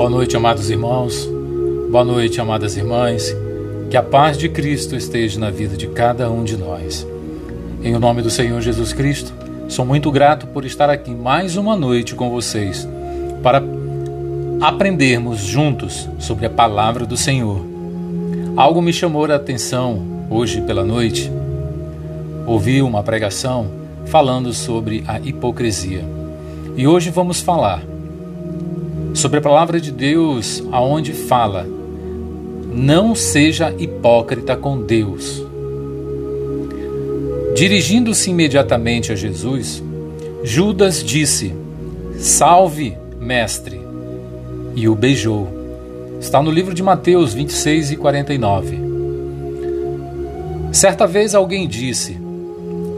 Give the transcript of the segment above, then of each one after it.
Boa noite, amados irmãos. Boa noite, amadas irmãs. Que a paz de Cristo esteja na vida de cada um de nós. Em nome do Senhor Jesus Cristo, sou muito grato por estar aqui mais uma noite com vocês para aprendermos juntos sobre a palavra do Senhor. Algo me chamou a atenção hoje pela noite. Ouvi uma pregação falando sobre a hipocrisia. E hoje vamos falar sobre a palavra de Deus, aonde fala: Não seja hipócrita com Deus. Dirigindo-se imediatamente a Jesus, Judas disse: Salve, mestre, e o beijou. Está no livro de Mateus 26 e 49. Certa vez alguém disse: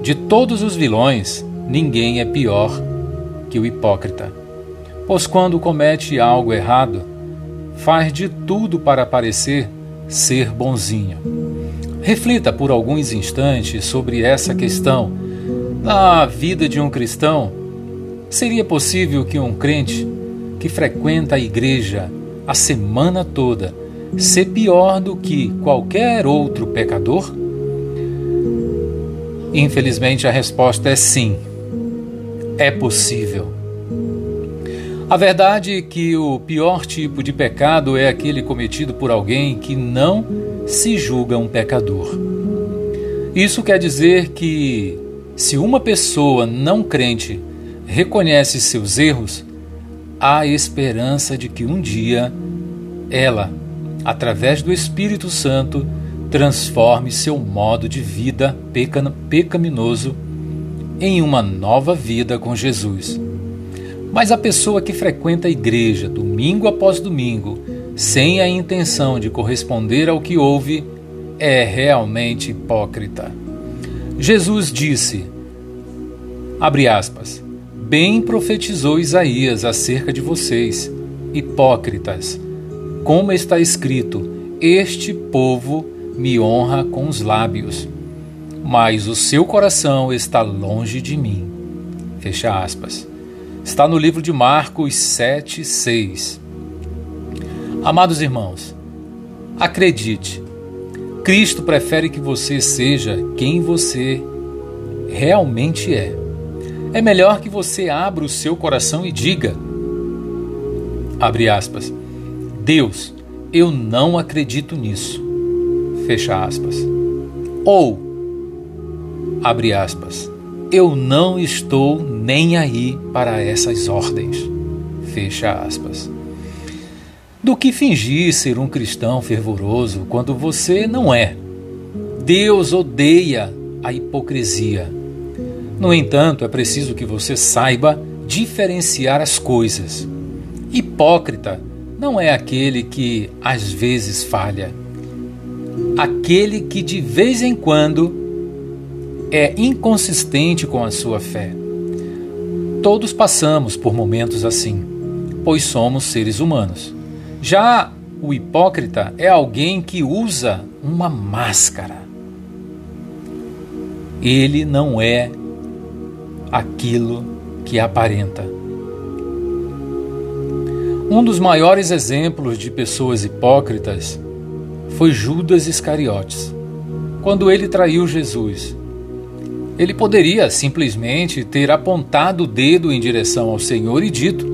De todos os vilões, ninguém é pior que o hipócrita. Pois quando comete algo errado, faz de tudo para parecer ser bonzinho. Reflita por alguns instantes sobre essa questão. Na vida de um cristão, seria possível que um crente que frequenta a igreja a semana toda ser pior do que qualquer outro pecador? Infelizmente, a resposta é sim. É possível. A verdade é que o pior tipo de pecado é aquele cometido por alguém que não se julga um pecador. Isso quer dizer que, se uma pessoa não crente reconhece seus erros, há esperança de que um dia ela, através do Espírito Santo, transforme seu modo de vida pecaminoso em uma nova vida com Jesus. Mas a pessoa que frequenta a igreja domingo após domingo, sem a intenção de corresponder ao que ouve, é realmente hipócrita. Jesus disse, abre aspas, bem profetizou Isaías acerca de vocês, hipócritas, como está escrito, este povo me honra com os lábios, mas o seu coração está longe de mim. Fecha aspas. Está no livro de Marcos 7, 6. Amados irmãos, acredite, Cristo prefere que você seja quem você realmente é. É melhor que você abra o seu coração e diga: abre aspas, Deus, eu não acredito nisso. Fecha aspas. Ou, abre aspas, eu não estou nem aí para essas ordens. Fecha aspas. Do que fingir ser um cristão fervoroso quando você não é. Deus odeia a hipocrisia. No entanto, é preciso que você saiba diferenciar as coisas. Hipócrita não é aquele que às vezes falha, aquele que de vez em quando é inconsistente com a sua fé. Todos passamos por momentos assim, pois somos seres humanos. Já o hipócrita é alguém que usa uma máscara. Ele não é aquilo que aparenta. Um dos maiores exemplos de pessoas hipócritas foi Judas Iscariotes, quando ele traiu Jesus ele poderia simplesmente ter apontado o dedo em direção ao Senhor e dito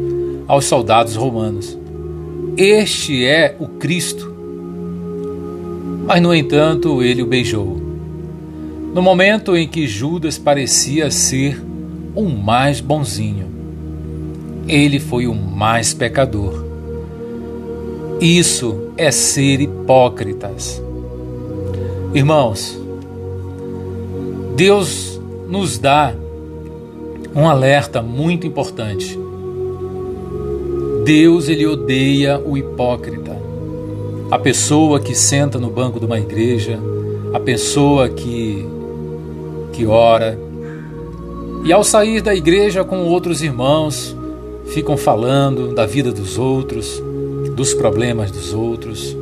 aos soldados romanos: Este é o Cristo. Mas, no entanto, ele o beijou. No momento em que Judas parecia ser o mais bonzinho, ele foi o mais pecador. Isso é ser hipócritas. Irmãos, Deus nos dá um alerta muito importante. Deus ele odeia o hipócrita. A pessoa que senta no banco de uma igreja, a pessoa que que ora e ao sair da igreja com outros irmãos, ficam falando da vida dos outros, dos problemas dos outros.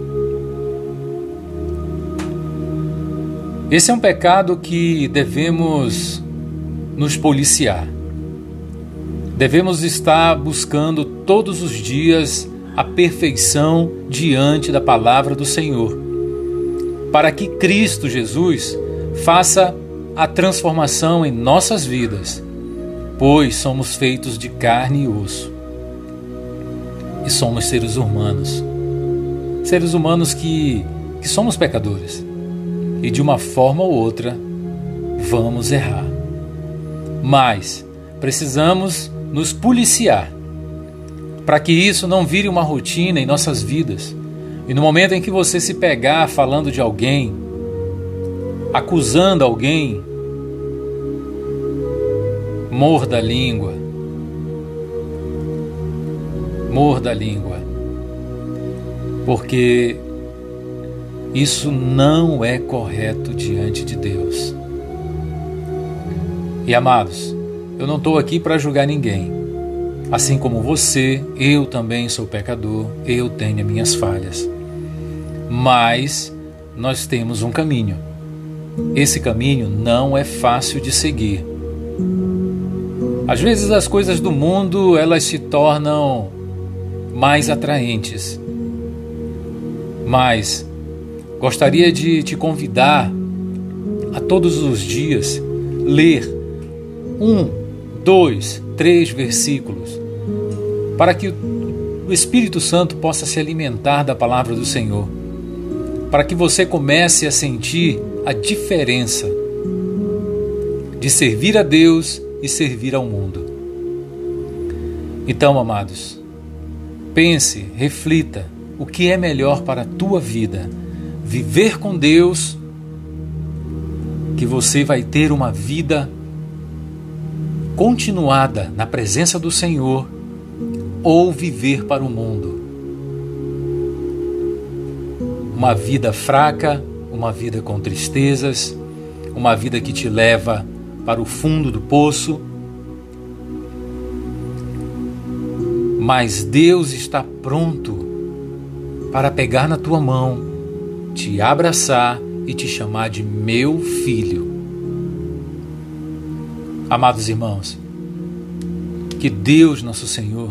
Esse é um pecado que devemos nos policiar. Devemos estar buscando todos os dias a perfeição diante da palavra do Senhor, para que Cristo Jesus faça a transformação em nossas vidas, pois somos feitos de carne e osso. E somos seres humanos. Seres humanos que, que somos pecadores. E de uma forma ou outra vamos errar. Mas precisamos nos policiar para que isso não vire uma rotina em nossas vidas. E no momento em que você se pegar falando de alguém, acusando alguém, morda a língua. Morda a língua. Porque isso não é correto diante de Deus. E amados, eu não estou aqui para julgar ninguém. Assim como você, eu também sou pecador, eu tenho minhas falhas. Mas nós temos um caminho. Esse caminho não é fácil de seguir. Às vezes as coisas do mundo elas se tornam mais atraentes. Mas gostaria de te convidar a todos os dias ler um, dois, três versículos, para que o Espírito Santo possa se alimentar da palavra do Senhor, para que você comece a sentir a diferença de servir a Deus e servir ao mundo. Então, amados, pense, reflita o que é melhor para a tua vida: viver com Deus, que você vai ter uma vida continuada na presença do Senhor ou viver para o mundo. Uma vida fraca, uma vida com tristezas, uma vida que te leva para o fundo do poço. Mas Deus está pronto para pegar na tua mão, te abraçar e te chamar de meu filho. Amados irmãos, que Deus, nosso Senhor,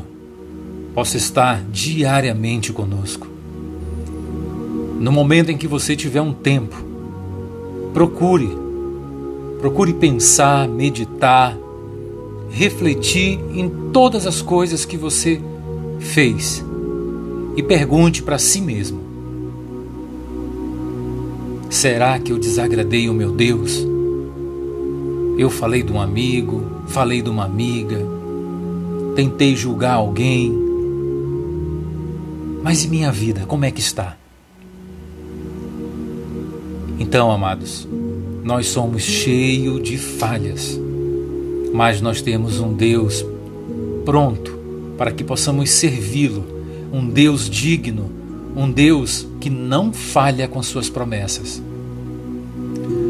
possa estar diariamente conosco. No momento em que você tiver um tempo, procure, procure pensar, meditar, refletir em todas as coisas que você fez e pergunte para si mesmo: será que eu desagradei o meu Deus? Eu falei de um amigo, falei de uma amiga, tentei julgar alguém. Mas e minha vida, como é que está? Então, amados, nós somos cheios de falhas, mas nós temos um Deus pronto para que possamos servi-lo, um Deus digno, um Deus que não falha com suas promessas.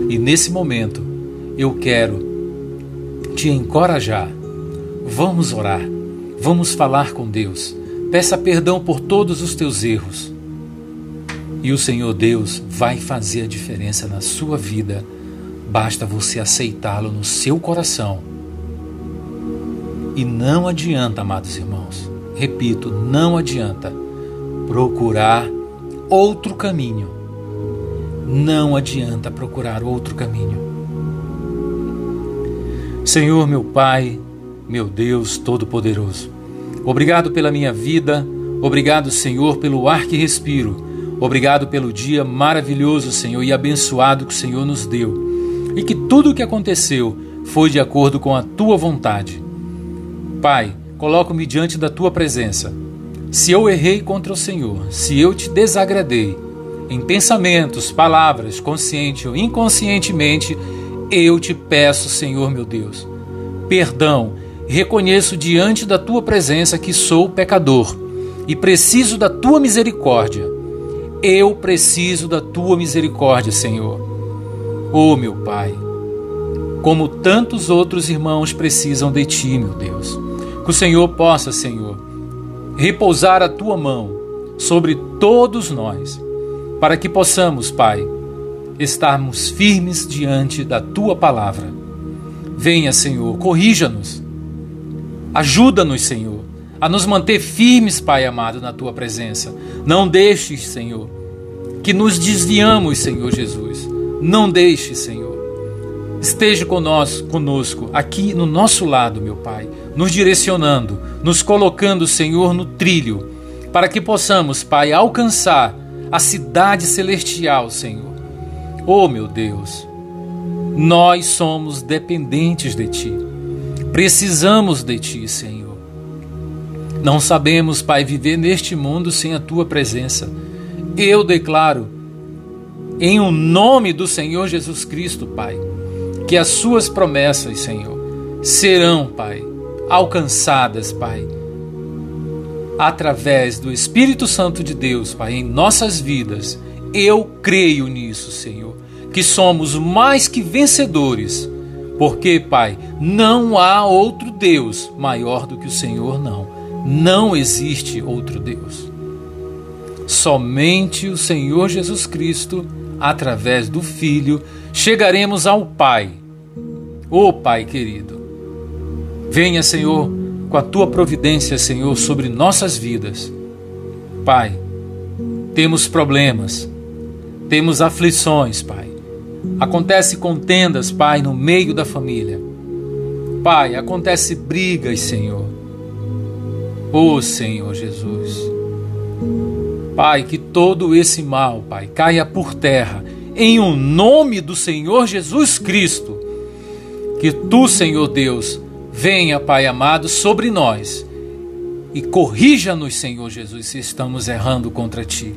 E nesse momento, eu quero te encorajar. Vamos orar, vamos falar com Deus. Peça perdão por todos os teus erros. E o Senhor Deus vai fazer a diferença na sua vida. Basta você aceitá-lo no seu coração. E não adianta, amados irmãos, repito, não adianta procurar outro caminho. Não adianta procurar outro caminho. Senhor, meu Pai, meu Deus Todo-Poderoso, obrigado pela minha vida, obrigado, Senhor, pelo ar que respiro, obrigado pelo dia maravilhoso, Senhor, e abençoado que o Senhor nos deu, e que tudo o que aconteceu foi de acordo com a tua vontade. Pai, coloco-me diante da tua presença. Se eu errei contra o Senhor, se eu te desagradei, em pensamentos, palavras, consciente ou inconscientemente, eu te peço, Senhor meu Deus, perdão. Reconheço diante da tua presença que sou pecador e preciso da tua misericórdia. Eu preciso da tua misericórdia, Senhor. Oh, meu Pai, como tantos outros irmãos precisam de ti, meu Deus. Que o Senhor possa, Senhor, repousar a tua mão sobre todos nós, para que possamos, Pai, estarmos firmes diante da tua palavra. Venha, Senhor, corrija-nos. Ajuda-nos, Senhor, a nos manter firmes, Pai amado, na tua presença. Não deixes, Senhor, que nos desviamos, Senhor Jesus. Não deixes, Senhor. Esteja conosco, aqui no nosso lado, meu Pai, nos direcionando, nos colocando, Senhor, no trilho, para que possamos, Pai, alcançar a cidade celestial, Senhor. Oh, meu Deus, nós somos dependentes de Ti. Precisamos de Ti, Senhor. Não sabemos, Pai, viver neste mundo sem a Tua presença. Eu declaro, em o nome do Senhor Jesus Cristo, Pai, que as Suas promessas, Senhor, serão, Pai, alcançadas, Pai, através do Espírito Santo de Deus, Pai, em nossas vidas. Eu creio nisso, Senhor, que somos mais que vencedores porque, Pai, não há outro Deus maior do que o Senhor, não. Não existe outro Deus. Somente o Senhor Jesus Cristo, através do Filho, chegaremos ao Pai. Ô oh, Pai querido, venha, Senhor, com a tua providência, Senhor, sobre nossas vidas. Pai, temos problemas, temos aflições, Pai Acontece contendas, Pai, no meio da família. Pai, acontece brigas, Senhor. Ô oh, Senhor Jesus. Pai, que todo esse mal, Pai, caia por terra, em o um nome do Senhor Jesus Cristo. Que tu, Senhor Deus, venha, Pai amado, sobre nós e corrija-nos, Senhor Jesus, se estamos errando contra ti.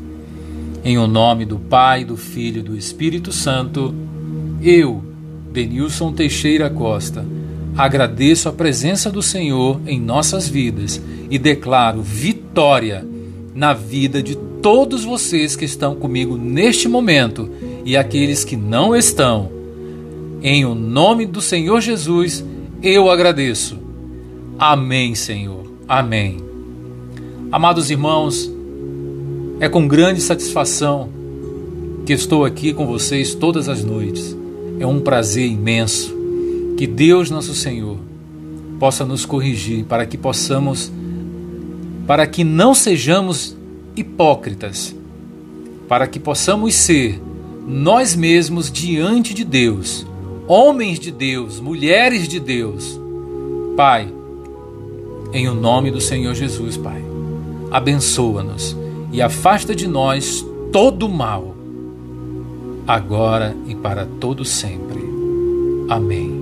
Em o nome do Pai, do Filho e do Espírito Santo, eu, Denilson Teixeira Costa, agradeço a presença do Senhor em nossas vidas e declaro vitória na vida de todos vocês que estão comigo neste momento e aqueles que não estão. Em o nome do Senhor Jesus, eu agradeço. Amém, Senhor. Amém. Amados irmãos, é com grande satisfação que estou aqui com vocês todas as noites. É um prazer imenso que Deus, nosso Senhor, possa nos corrigir para que possamos, para que não sejamos hipócritas, para que possamos ser nós mesmos diante de Deus, homens de Deus, mulheres de Deus. Pai, em o nome do Senhor Jesus, Pai, abençoa-nos e afasta de nós todo o mal, agora e para todo sempre. Amém.